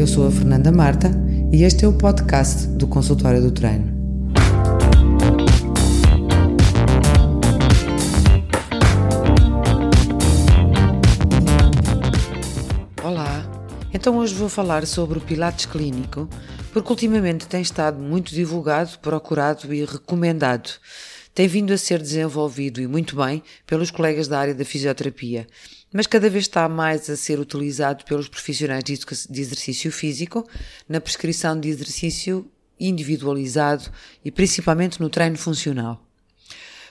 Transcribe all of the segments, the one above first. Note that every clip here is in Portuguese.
Eu sou a Fernanda Marta e este é o podcast do Consultório do Treino. Olá, então hoje vou falar sobre o Pilates Clínico, porque ultimamente tem estado muito divulgado, procurado e recomendado. Tem vindo a ser desenvolvido e muito bem pelos colegas da área da fisioterapia mas cada vez está mais a ser utilizado pelos profissionais de exercício físico na prescrição de exercício individualizado e principalmente no treino funcional.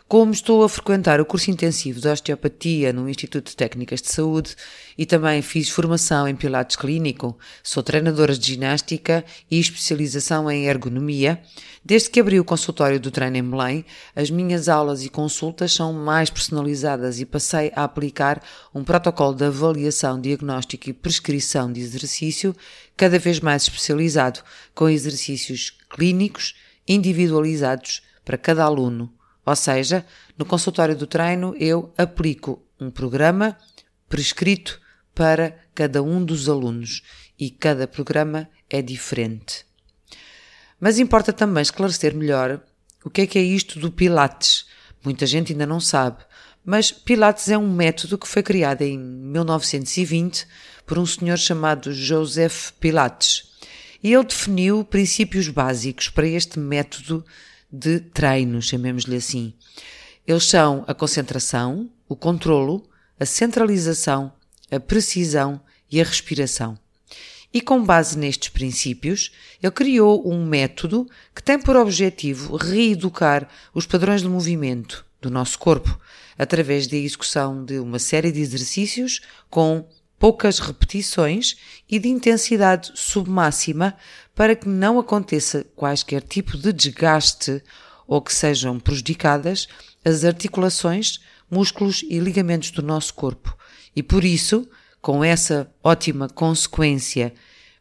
Como estou a frequentar o curso intensivo de osteopatia no Instituto de Técnicas de Saúde e também fiz formação em Pilates Clínico, sou treinadora de ginástica e especialização em ergonomia, desde que abri o consultório do treino em Belém, as minhas aulas e consultas são mais personalizadas e passei a aplicar um protocolo de avaliação, diagnóstico e prescrição de exercício cada vez mais especializado, com exercícios clínicos individualizados para cada aluno ou seja, no consultório do treino eu aplico um programa prescrito para cada um dos alunos e cada programa é diferente. Mas importa também esclarecer melhor o que é que é isto do Pilates. Muita gente ainda não sabe, mas Pilates é um método que foi criado em 1920 por um senhor chamado Joseph Pilates. E ele definiu princípios básicos para este método de treino, chamemos-lhe assim. Eles são a concentração, o controlo, a centralização, a precisão e a respiração. E com base nestes princípios, ele criou um método que tem por objetivo reeducar os padrões de movimento do nosso corpo através da execução de uma série de exercícios com poucas repetições e de intensidade submáxima para que não aconteça quaisquer tipo de desgaste ou que sejam prejudicadas as articulações, músculos e ligamentos do nosso corpo. E por isso, com essa ótima consequência,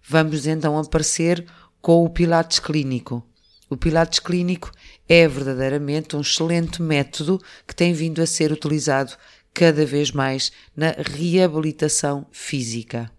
vamos então aparecer com o Pilates Clínico. O Pilates Clínico é verdadeiramente um excelente método que tem vindo a ser utilizado cada vez mais na reabilitação física.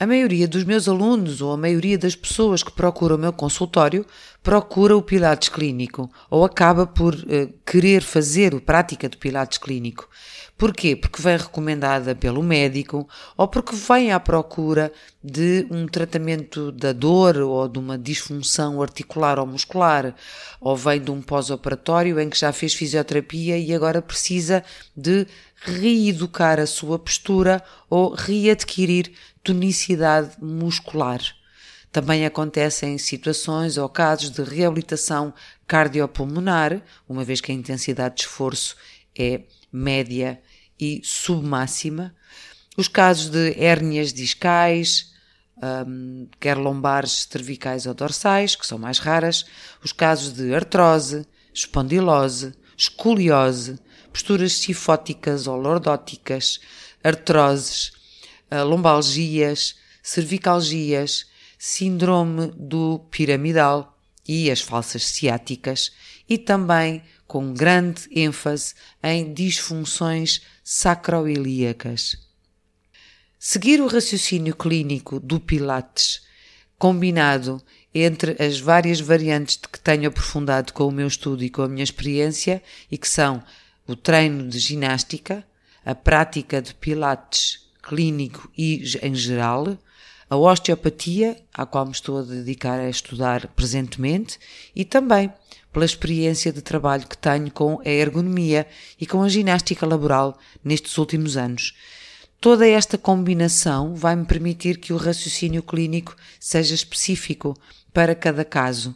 A maioria dos meus alunos ou a maioria das pessoas que procuram o meu consultório procura o Pilates Clínico ou acaba por uh, querer fazer a prática do Pilates Clínico. Porquê? Porque vem recomendada pelo médico ou porque vem à procura de um tratamento da dor ou de uma disfunção articular ou muscular, ou vem de um pós-operatório em que já fez fisioterapia e agora precisa de reeducar a sua postura ou readquirir tonicidade muscular. Também acontecem situações ou casos de reabilitação cardiopulmonar, uma vez que a intensidade de esforço é média e submáxima. Os casos de hérnias discais, um, quer lombares, cervicais ou dorsais, que são mais raras, os casos de artrose, espondilose, escoliose, posturas cifóticas ou lordóticas, artroses, uh, lombalgias, cervicalgias, síndrome do piramidal e as falsas ciáticas, e também com grande ênfase em disfunções sacroilíacas. Seguir o raciocínio clínico do Pilates, combinado entre as várias variantes de que tenho aprofundado com o meu estudo e com a minha experiência, e que são o treino de ginástica, a prática de Pilates clínico e em geral, a osteopatia, à qual me estou a dedicar a estudar presentemente, e também pela experiência de trabalho que tenho com a ergonomia e com a ginástica laboral nestes últimos anos. Toda esta combinação vai me permitir que o raciocínio clínico seja específico para cada caso.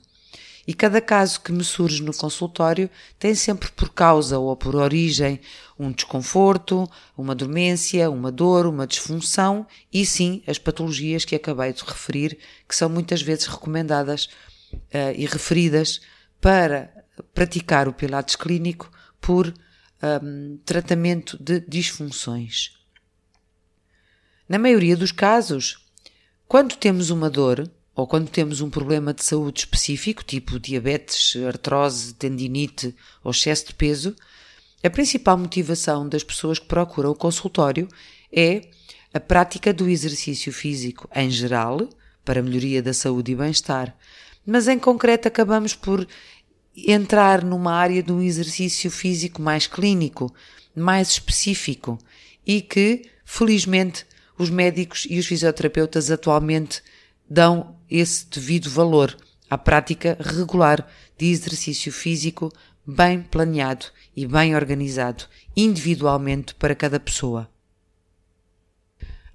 E cada caso que me surge no consultório tem sempre por causa ou por origem um desconforto, uma dormência, uma dor, uma disfunção e sim as patologias que acabei de referir, que são muitas vezes recomendadas uh, e referidas para praticar o Pilates clínico por um, tratamento de disfunções. Na maioria dos casos, quando temos uma dor ou quando temos um problema de saúde específico, tipo diabetes, artrose, tendinite ou excesso de peso, a principal motivação das pessoas que procuram o consultório é a prática do exercício físico em geral, para melhoria da saúde e bem-estar, mas em concreto acabamos por entrar numa área de um exercício físico mais clínico, mais específico e que, felizmente, os médicos e os fisioterapeutas atualmente dão esse devido valor à prática regular de exercício físico bem planeado e bem organizado, individualmente para cada pessoa.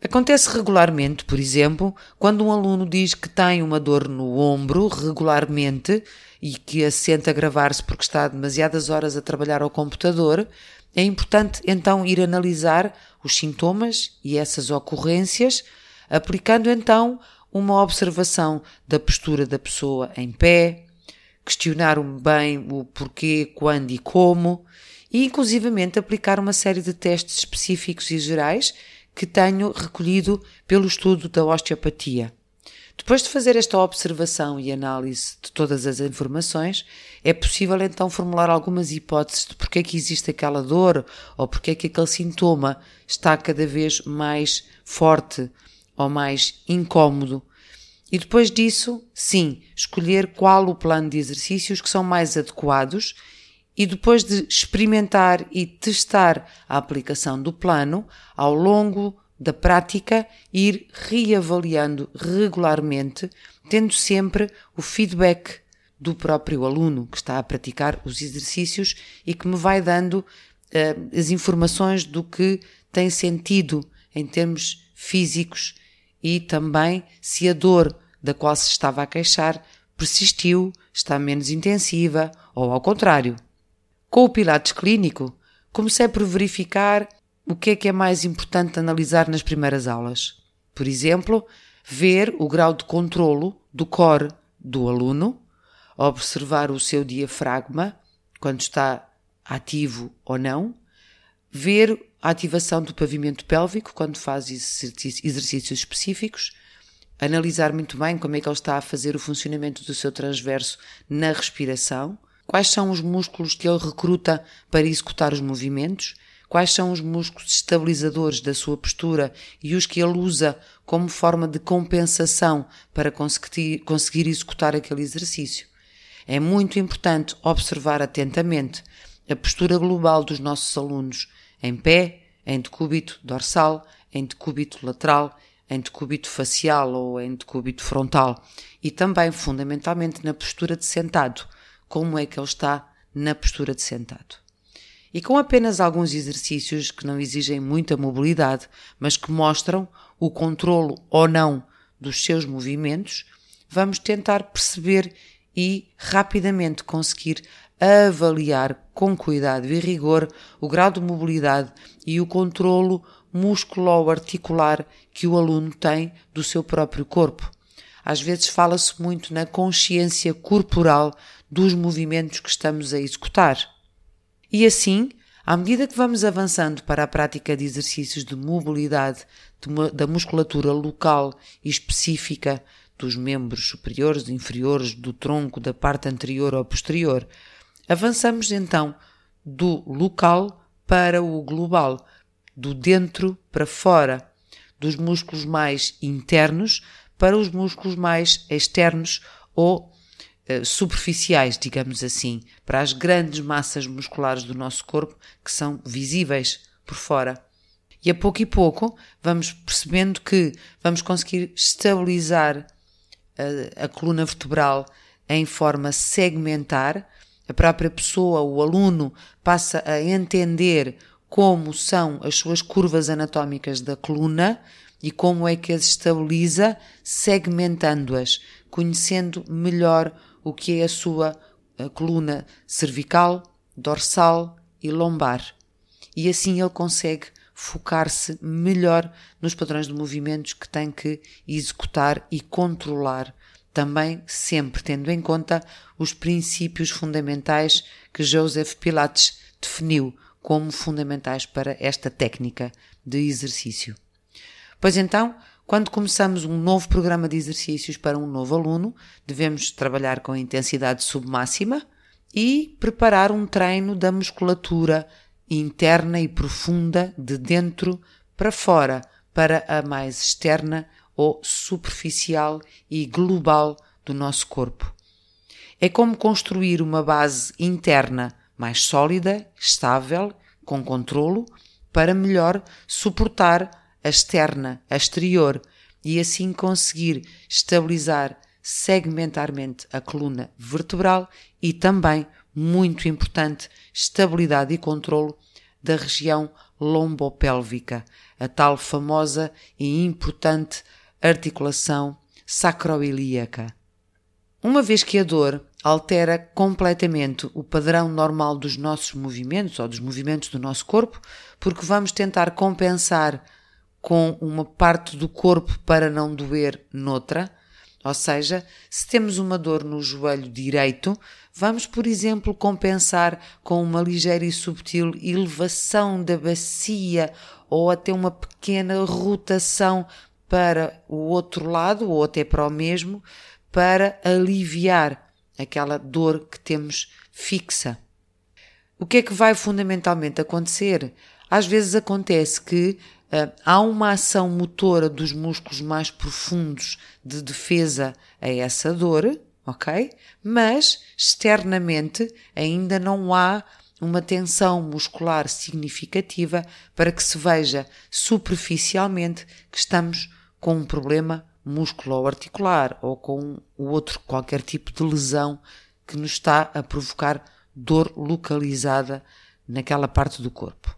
Acontece regularmente, por exemplo, quando um aluno diz que tem uma dor no ombro regularmente e que a sente agravar-se porque está demasiadas horas a trabalhar ao computador, é importante então ir analisar os sintomas e essas ocorrências, aplicando então uma observação da postura da pessoa em pé, questionar bem o porquê, quando e como, e inclusivamente aplicar uma série de testes específicos e gerais que tenho recolhido pelo estudo da osteopatia. Depois de fazer esta observação e análise de todas as informações, é possível então formular algumas hipóteses de porque é que existe aquela dor ou porque é que aquele sintoma está cada vez mais forte ou mais incômodo. E depois disso, sim, escolher qual o plano de exercícios que são mais adequados e depois de experimentar e testar a aplicação do plano ao longo da prática, ir reavaliando regularmente, tendo sempre o feedback do próprio aluno que está a praticar os exercícios e que me vai dando uh, as informações do que tem sentido em termos físicos e também se a dor da qual se estava a queixar persistiu, está menos intensiva ou ao contrário. Com o Pilates clínico, comecei por verificar o que é que é mais importante analisar nas primeiras aulas. Por exemplo, ver o grau de controlo do core do aluno, observar o seu diafragma, quando está ativo ou não, ver a ativação do pavimento pélvico quando faz exercícios específicos, analisar muito bem como é que ele está a fazer o funcionamento do seu transverso na respiração, Quais são os músculos que ele recruta para executar os movimentos? Quais são os músculos estabilizadores da sua postura e os que ele usa como forma de compensação para conseguir, executar aquele exercício? É muito importante observar atentamente a postura global dos nossos alunos em pé, em decúbito dorsal, em decúbito lateral, em decúbito facial ou em decúbito frontal e também, fundamentalmente, na postura de sentado como é que ele está na postura de sentado. E com apenas alguns exercícios que não exigem muita mobilidade, mas que mostram o controlo ou não dos seus movimentos, vamos tentar perceber e rapidamente conseguir avaliar com cuidado e rigor o grau de mobilidade e o controlo musculo-articular que o aluno tem do seu próprio corpo. Às vezes fala-se muito na consciência corporal dos movimentos que estamos a executar. E assim, à medida que vamos avançando para a prática de exercícios de mobilidade de, da musculatura local e específica dos membros superiores, inferiores, do tronco, da parte anterior ou posterior, avançamos então do local para o global, do dentro para fora, dos músculos mais internos para os músculos mais externos ou eh, superficiais, digamos assim, para as grandes massas musculares do nosso corpo que são visíveis por fora. E a pouco e pouco vamos percebendo que vamos conseguir estabilizar a, a coluna vertebral em forma segmentar. A própria pessoa, o aluno, passa a entender como são as suas curvas anatómicas da coluna e como é que as estabiliza, segmentando-as, conhecendo melhor o que é a sua a coluna cervical, dorsal e lombar. E assim ele consegue focar-se melhor nos padrões de movimentos que tem que executar e controlar, também sempre tendo em conta os princípios fundamentais que Joseph Pilates definiu como fundamentais para esta técnica de exercício. Pois então, quando começamos um novo programa de exercícios para um novo aluno, devemos trabalhar com intensidade submáxima e preparar um treino da musculatura interna e profunda de dentro para fora, para a mais externa ou superficial e global do nosso corpo. É como construir uma base interna mais sólida, estável, com controlo, para melhor suportar externa, exterior, e assim conseguir estabilizar segmentarmente a coluna vertebral e também, muito importante, estabilidade e controlo da região lombopélvica, a tal famosa e importante articulação sacroilíaca. Uma vez que a dor altera completamente o padrão normal dos nossos movimentos ou dos movimentos do nosso corpo, porque vamos tentar compensar com uma parte do corpo para não doer noutra. Ou seja, se temos uma dor no joelho direito, vamos, por exemplo, compensar com uma ligeira e subtil elevação da bacia ou até uma pequena rotação para o outro lado ou até para o mesmo, para aliviar aquela dor que temos fixa. O que é que vai fundamentalmente acontecer? Às vezes acontece que há uma ação motora dos músculos mais profundos de defesa a essa dor, ok? Mas externamente ainda não há uma tensão muscular significativa para que se veja superficialmente que estamos com um problema musculo-articular ou com o outro qualquer tipo de lesão que nos está a provocar dor localizada naquela parte do corpo.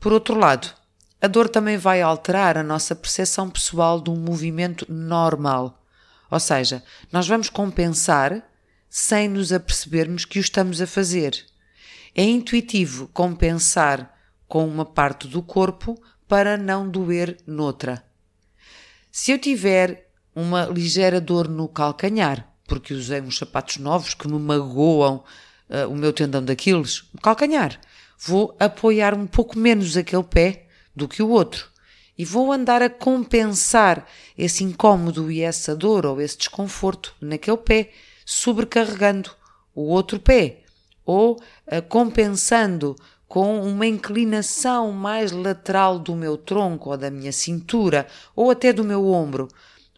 Por outro lado, a dor também vai alterar a nossa percepção pessoal de um movimento normal. Ou seja, nós vamos compensar sem nos apercebermos que o estamos a fazer. É intuitivo compensar com uma parte do corpo para não doer noutra. Se eu tiver uma ligeira dor no calcanhar, porque usei uns sapatos novos que me magoam uh, o meu tendão daqueles, calcanhar, vou apoiar um pouco menos aquele pé do que o outro e vou andar a compensar esse incômodo e essa dor ou esse desconforto naquele pé, sobrecarregando o outro pé ou compensando com uma inclinação mais lateral do meu tronco ou da minha cintura ou até do meu ombro.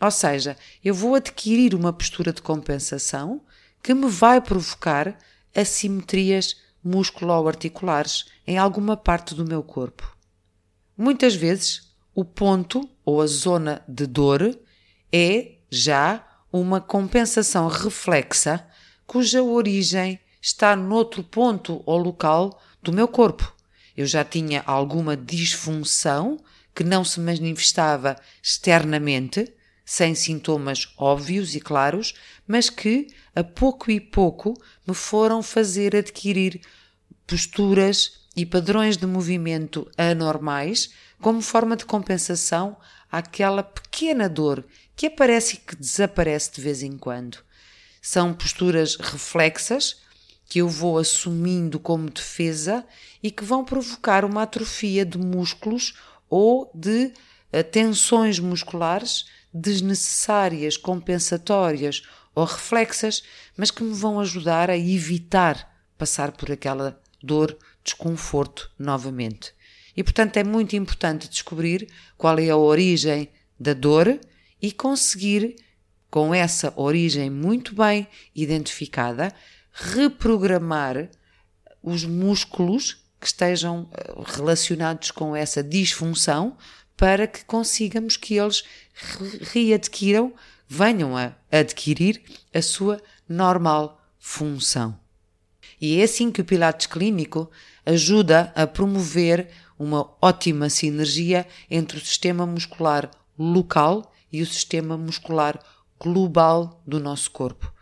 Ou seja, eu vou adquirir uma postura de compensação que me vai provocar assimetrias musculo-articulares em alguma parte do meu corpo. Muitas vezes, o ponto ou a zona de dor é já uma compensação reflexa cuja origem está noutro ponto ou local do meu corpo. Eu já tinha alguma disfunção que não se manifestava externamente, sem sintomas óbvios e claros, mas que, a pouco e pouco, me foram fazer adquirir posturas e padrões de movimento anormais como forma de compensação àquela pequena dor que aparece e que desaparece de vez em quando. São posturas reflexas que eu vou assumindo como defesa e que vão provocar uma atrofia de músculos ou de uh, tensões musculares desnecessárias, compensatórias ou reflexas, mas que me vão ajudar a evitar passar por aquela dor, desconforto novamente. E portanto é muito importante descobrir qual é a origem da dor e conseguir, com essa origem muito bem identificada, reprogramar os músculos que estejam eh, relacionados com essa disfunção para que consigamos que eles readquiram, venham a adquirir a sua normal função. E é assim que o Pilates Clínico ajuda a promover uma ótima sinergia entre o sistema muscular local e o sistema muscular global do nosso corpo.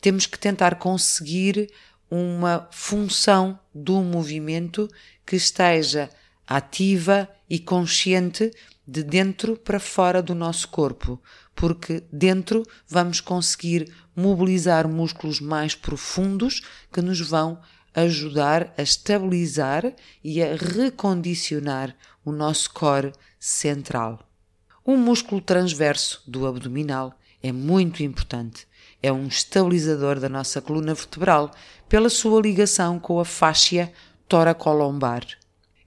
Temos que tentar conseguir uma função do movimento que esteja ativa e consciente de dentro para fora do nosso corpo, porque dentro vamos conseguir mobilizar músculos mais profundos que nos vão ajudar a estabilizar e a recondicionar o nosso core central. O músculo transverso do abdominal é muito importante é um estabilizador da nossa coluna vertebral pela sua ligação com a fáscia toracolombar.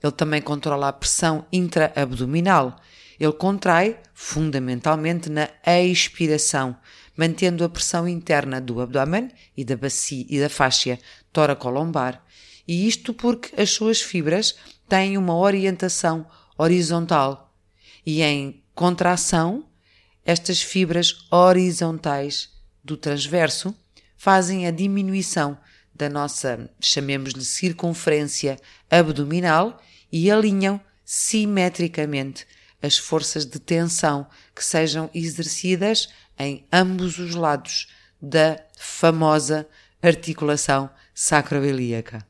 Ele também controla a pressão intraabdominal. Ele contrai fundamentalmente na expiração, mantendo a pressão interna do abdômen e da bacia e da fáscia toracolombar. E isto porque as suas fibras têm uma orientação horizontal e em contração, estas fibras horizontais do transverso fazem a diminuição da nossa, chamemos-lhe circunferência abdominal e alinham simetricamente as forças de tensão que sejam exercidas em ambos os lados da famosa articulação sacroiliaca.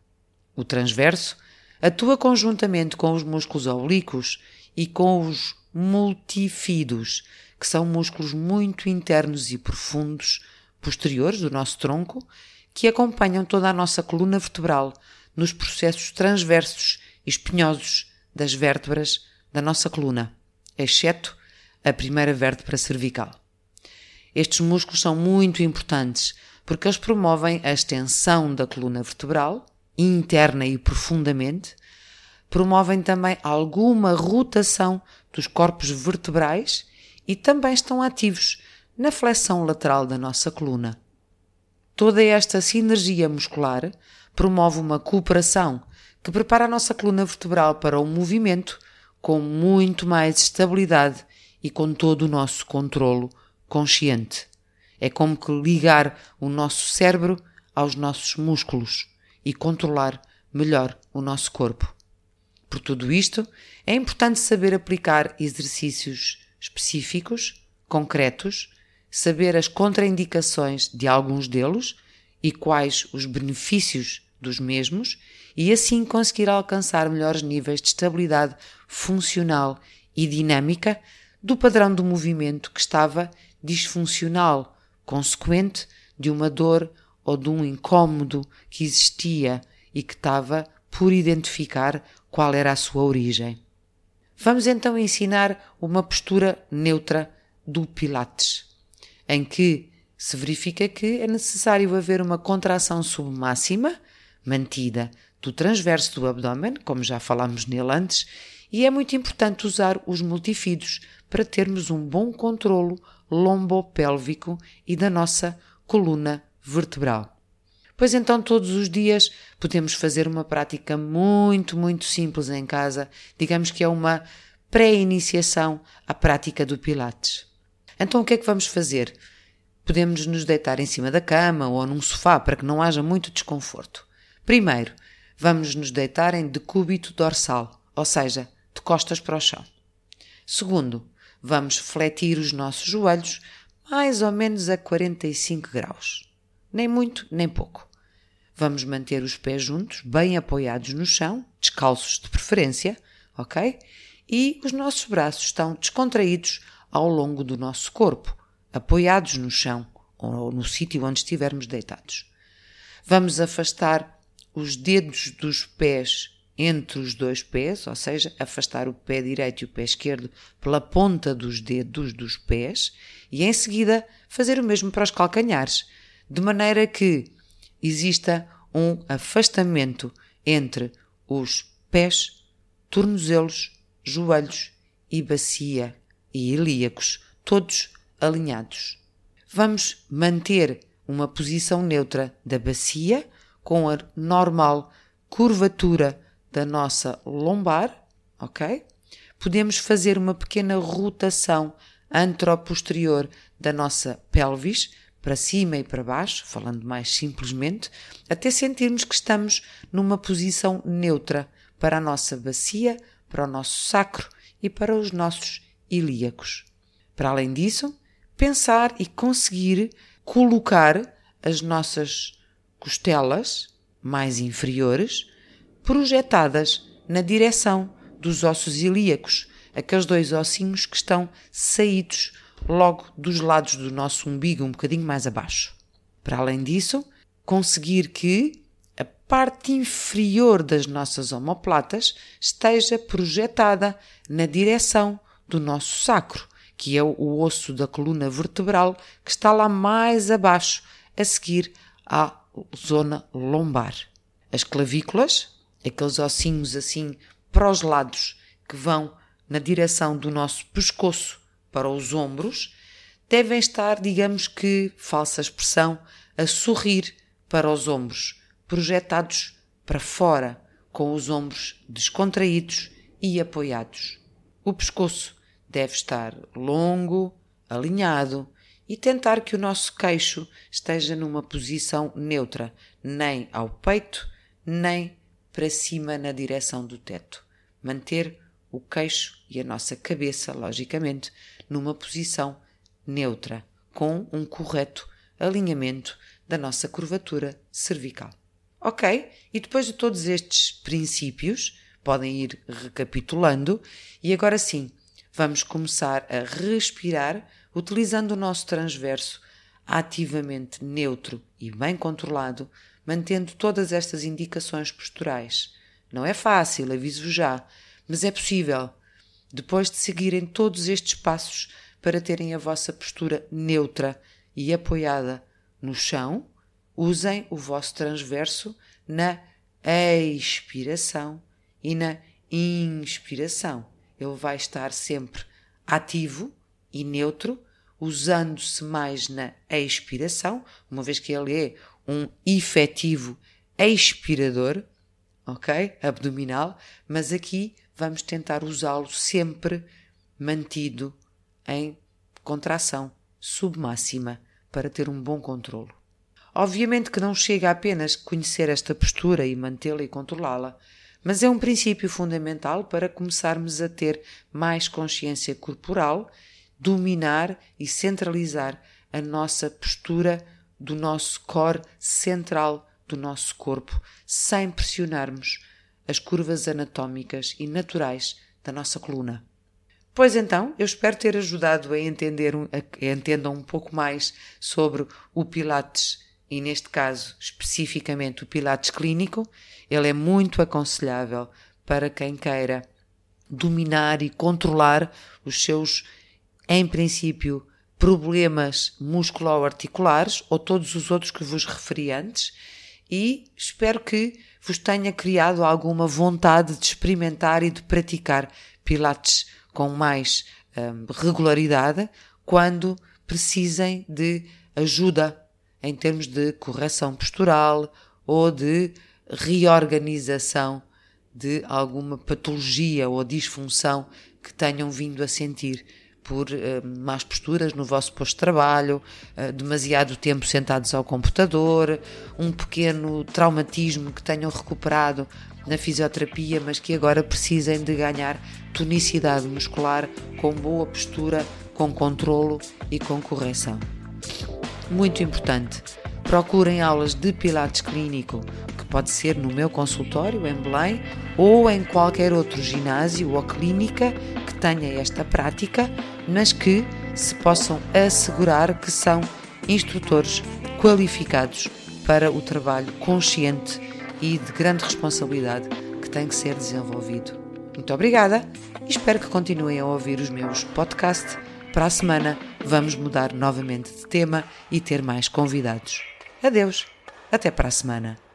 O transverso atua conjuntamente com os músculos oblíquos e com os multifidos, que são músculos muito internos e profundos, posteriores do nosso tronco, que acompanham toda a nossa coluna vertebral nos processos transversos espinhosos das vértebras da nossa coluna, exceto a primeira vértebra cervical. Estes músculos são muito importantes porque eles promovem a extensão da coluna vertebral, interna e profundamente, promovem também alguma rotação dos corpos vertebrais e também estão ativos na flexão lateral da nossa coluna. Toda esta sinergia muscular promove uma cooperação que prepara a nossa coluna vertebral para o movimento com muito mais estabilidade e com todo o nosso controlo consciente. É como que ligar o nosso cérebro aos nossos músculos e controlar melhor o nosso corpo. Por tudo isto, é importante saber aplicar exercícios específicos, concretos, saber as contraindicações de alguns deles e quais os benefícios dos mesmos e assim conseguir alcançar melhores níveis de estabilidade funcional e dinâmica do padrão do movimento que estava disfuncional, consequente de uma dor ou de um incômodo que existia e que estava por identificar qual era a sua origem. Vamos então ensinar uma postura neutra do Pilates, em que se verifica que é necessário haver uma contração submáxima, mantida, do transverso do abdômen, como já falámos nele antes, e é muito importante usar os multifidos para termos um bom controlo lombopélvico e da nossa coluna vertebral. Pois então, todos os dias podemos fazer uma prática muito, muito simples em casa, digamos que é uma pré-iniciação à prática do Pilates. Então, o que é que vamos fazer? Podemos nos deitar em cima da cama ou num sofá para que não haja muito desconforto. Primeiro, vamos nos deitar em decúbito dorsal, ou seja, de costas para o chão. Segundo, vamos fletir os nossos joelhos mais ou menos a 45 graus. Nem muito, nem pouco. Vamos manter os pés juntos, bem apoiados no chão, descalços de preferência, ok? E os nossos braços estão descontraídos ao longo do nosso corpo, apoiados no chão ou no sítio onde estivermos deitados. Vamos afastar os dedos dos pés entre os dois pés, ou seja, afastar o pé direito e o pé esquerdo pela ponta dos dedos dos pés e em seguida fazer o mesmo para os calcanhares, de maneira que exista um afastamento entre os pés, tornozelos, joelhos e bacia e ilíacos, todos alinhados. Vamos manter uma posição neutra da bacia com a normal curvatura da nossa lombar, ok? Podemos fazer uma pequena rotação anteroposterior da nossa pelvis para cima e para baixo, falando mais simplesmente, até sentirmos que estamos numa posição neutra para a nossa bacia, para o nosso sacro e para os nossos ilíacos. Para além disso, pensar e conseguir colocar as nossas costelas mais inferiores projetadas na direção dos ossos ilíacos, aqueles dois ossinhos que estão saídos logo dos lados do nosso umbigo, um bocadinho mais abaixo. Para além disso, conseguir que a parte inferior das nossas omoplatas esteja projetada na direção do nosso sacro, que é o osso da coluna vertebral que está lá mais abaixo, a seguir à zona lombar. As clavículas, aqueles ossinhos assim para os lados que vão na direção do nosso pescoço para os ombros, devem estar, digamos que, falsa expressão, a sorrir para os ombros, projetados para fora, com os ombros descontraídos e apoiados. O pescoço deve estar longo, alinhado e tentar que o nosso queixo esteja numa posição neutra, nem ao peito, nem para cima na direção do teto. Manter o queixo e a nossa cabeça, logicamente, numa posição neutra, com um correto alinhamento da nossa curvatura cervical. Ok? E depois de todos estes princípios, podem ir recapitulando, e agora sim, vamos começar a respirar utilizando o nosso transverso ativamente neutro e bem controlado, mantendo todas estas indicações posturais. Não é fácil, aviso já, mas é possível. Depois de seguirem todos estes passos para terem a vossa postura neutra e apoiada no chão, usem o vosso transverso na expiração e na inspiração. Ele vai estar sempre ativo e neutro, usando-se mais na expiração, uma vez que ele é um efetivo expirador, ok? Abdominal, mas aqui vamos tentar usá-lo sempre mantido em contração submáxima para ter um bom controlo. Obviamente que não chega apenas conhecer esta postura e mantê-la e controlá-la, mas é um princípio fundamental para começarmos a ter mais consciência corporal, dominar e centralizar a nossa postura do nosso core central do nosso corpo, sem pressionarmos as curvas anatómicas e naturais da nossa coluna. Pois então, eu espero ter ajudado a entender a, entendam um pouco mais sobre o Pilates e neste caso especificamente o Pilates clínico. Ele é muito aconselhável para quem queira dominar e controlar os seus, em princípio, problemas musculoarticulares ou todos os outros que vos referi antes e espero que vos tenha criado alguma vontade de experimentar e de praticar Pilates com mais um, regularidade quando precisem de ajuda em termos de correção postural ou de reorganização de alguma patologia ou disfunção que tenham vindo a sentir por uh, más posturas no vosso posto de trabalho, uh, demasiado tempo sentados ao computador, um pequeno traumatismo que tenham recuperado na fisioterapia, mas que agora precisem de ganhar tonicidade muscular com boa postura, com controlo e com correção. Muito importante, procurem aulas de Pilates clínico, que pode ser no meu consultório em Belém ou em qualquer outro ginásio ou clínica que tenha esta prática, mas que se possam assegurar que são instrutores qualificados para o trabalho consciente e de grande responsabilidade que tem que ser desenvolvido. Muito obrigada e espero que continuem a ouvir os meus podcasts. Para a semana vamos mudar novamente de tema e ter mais convidados. Adeus, até para a semana.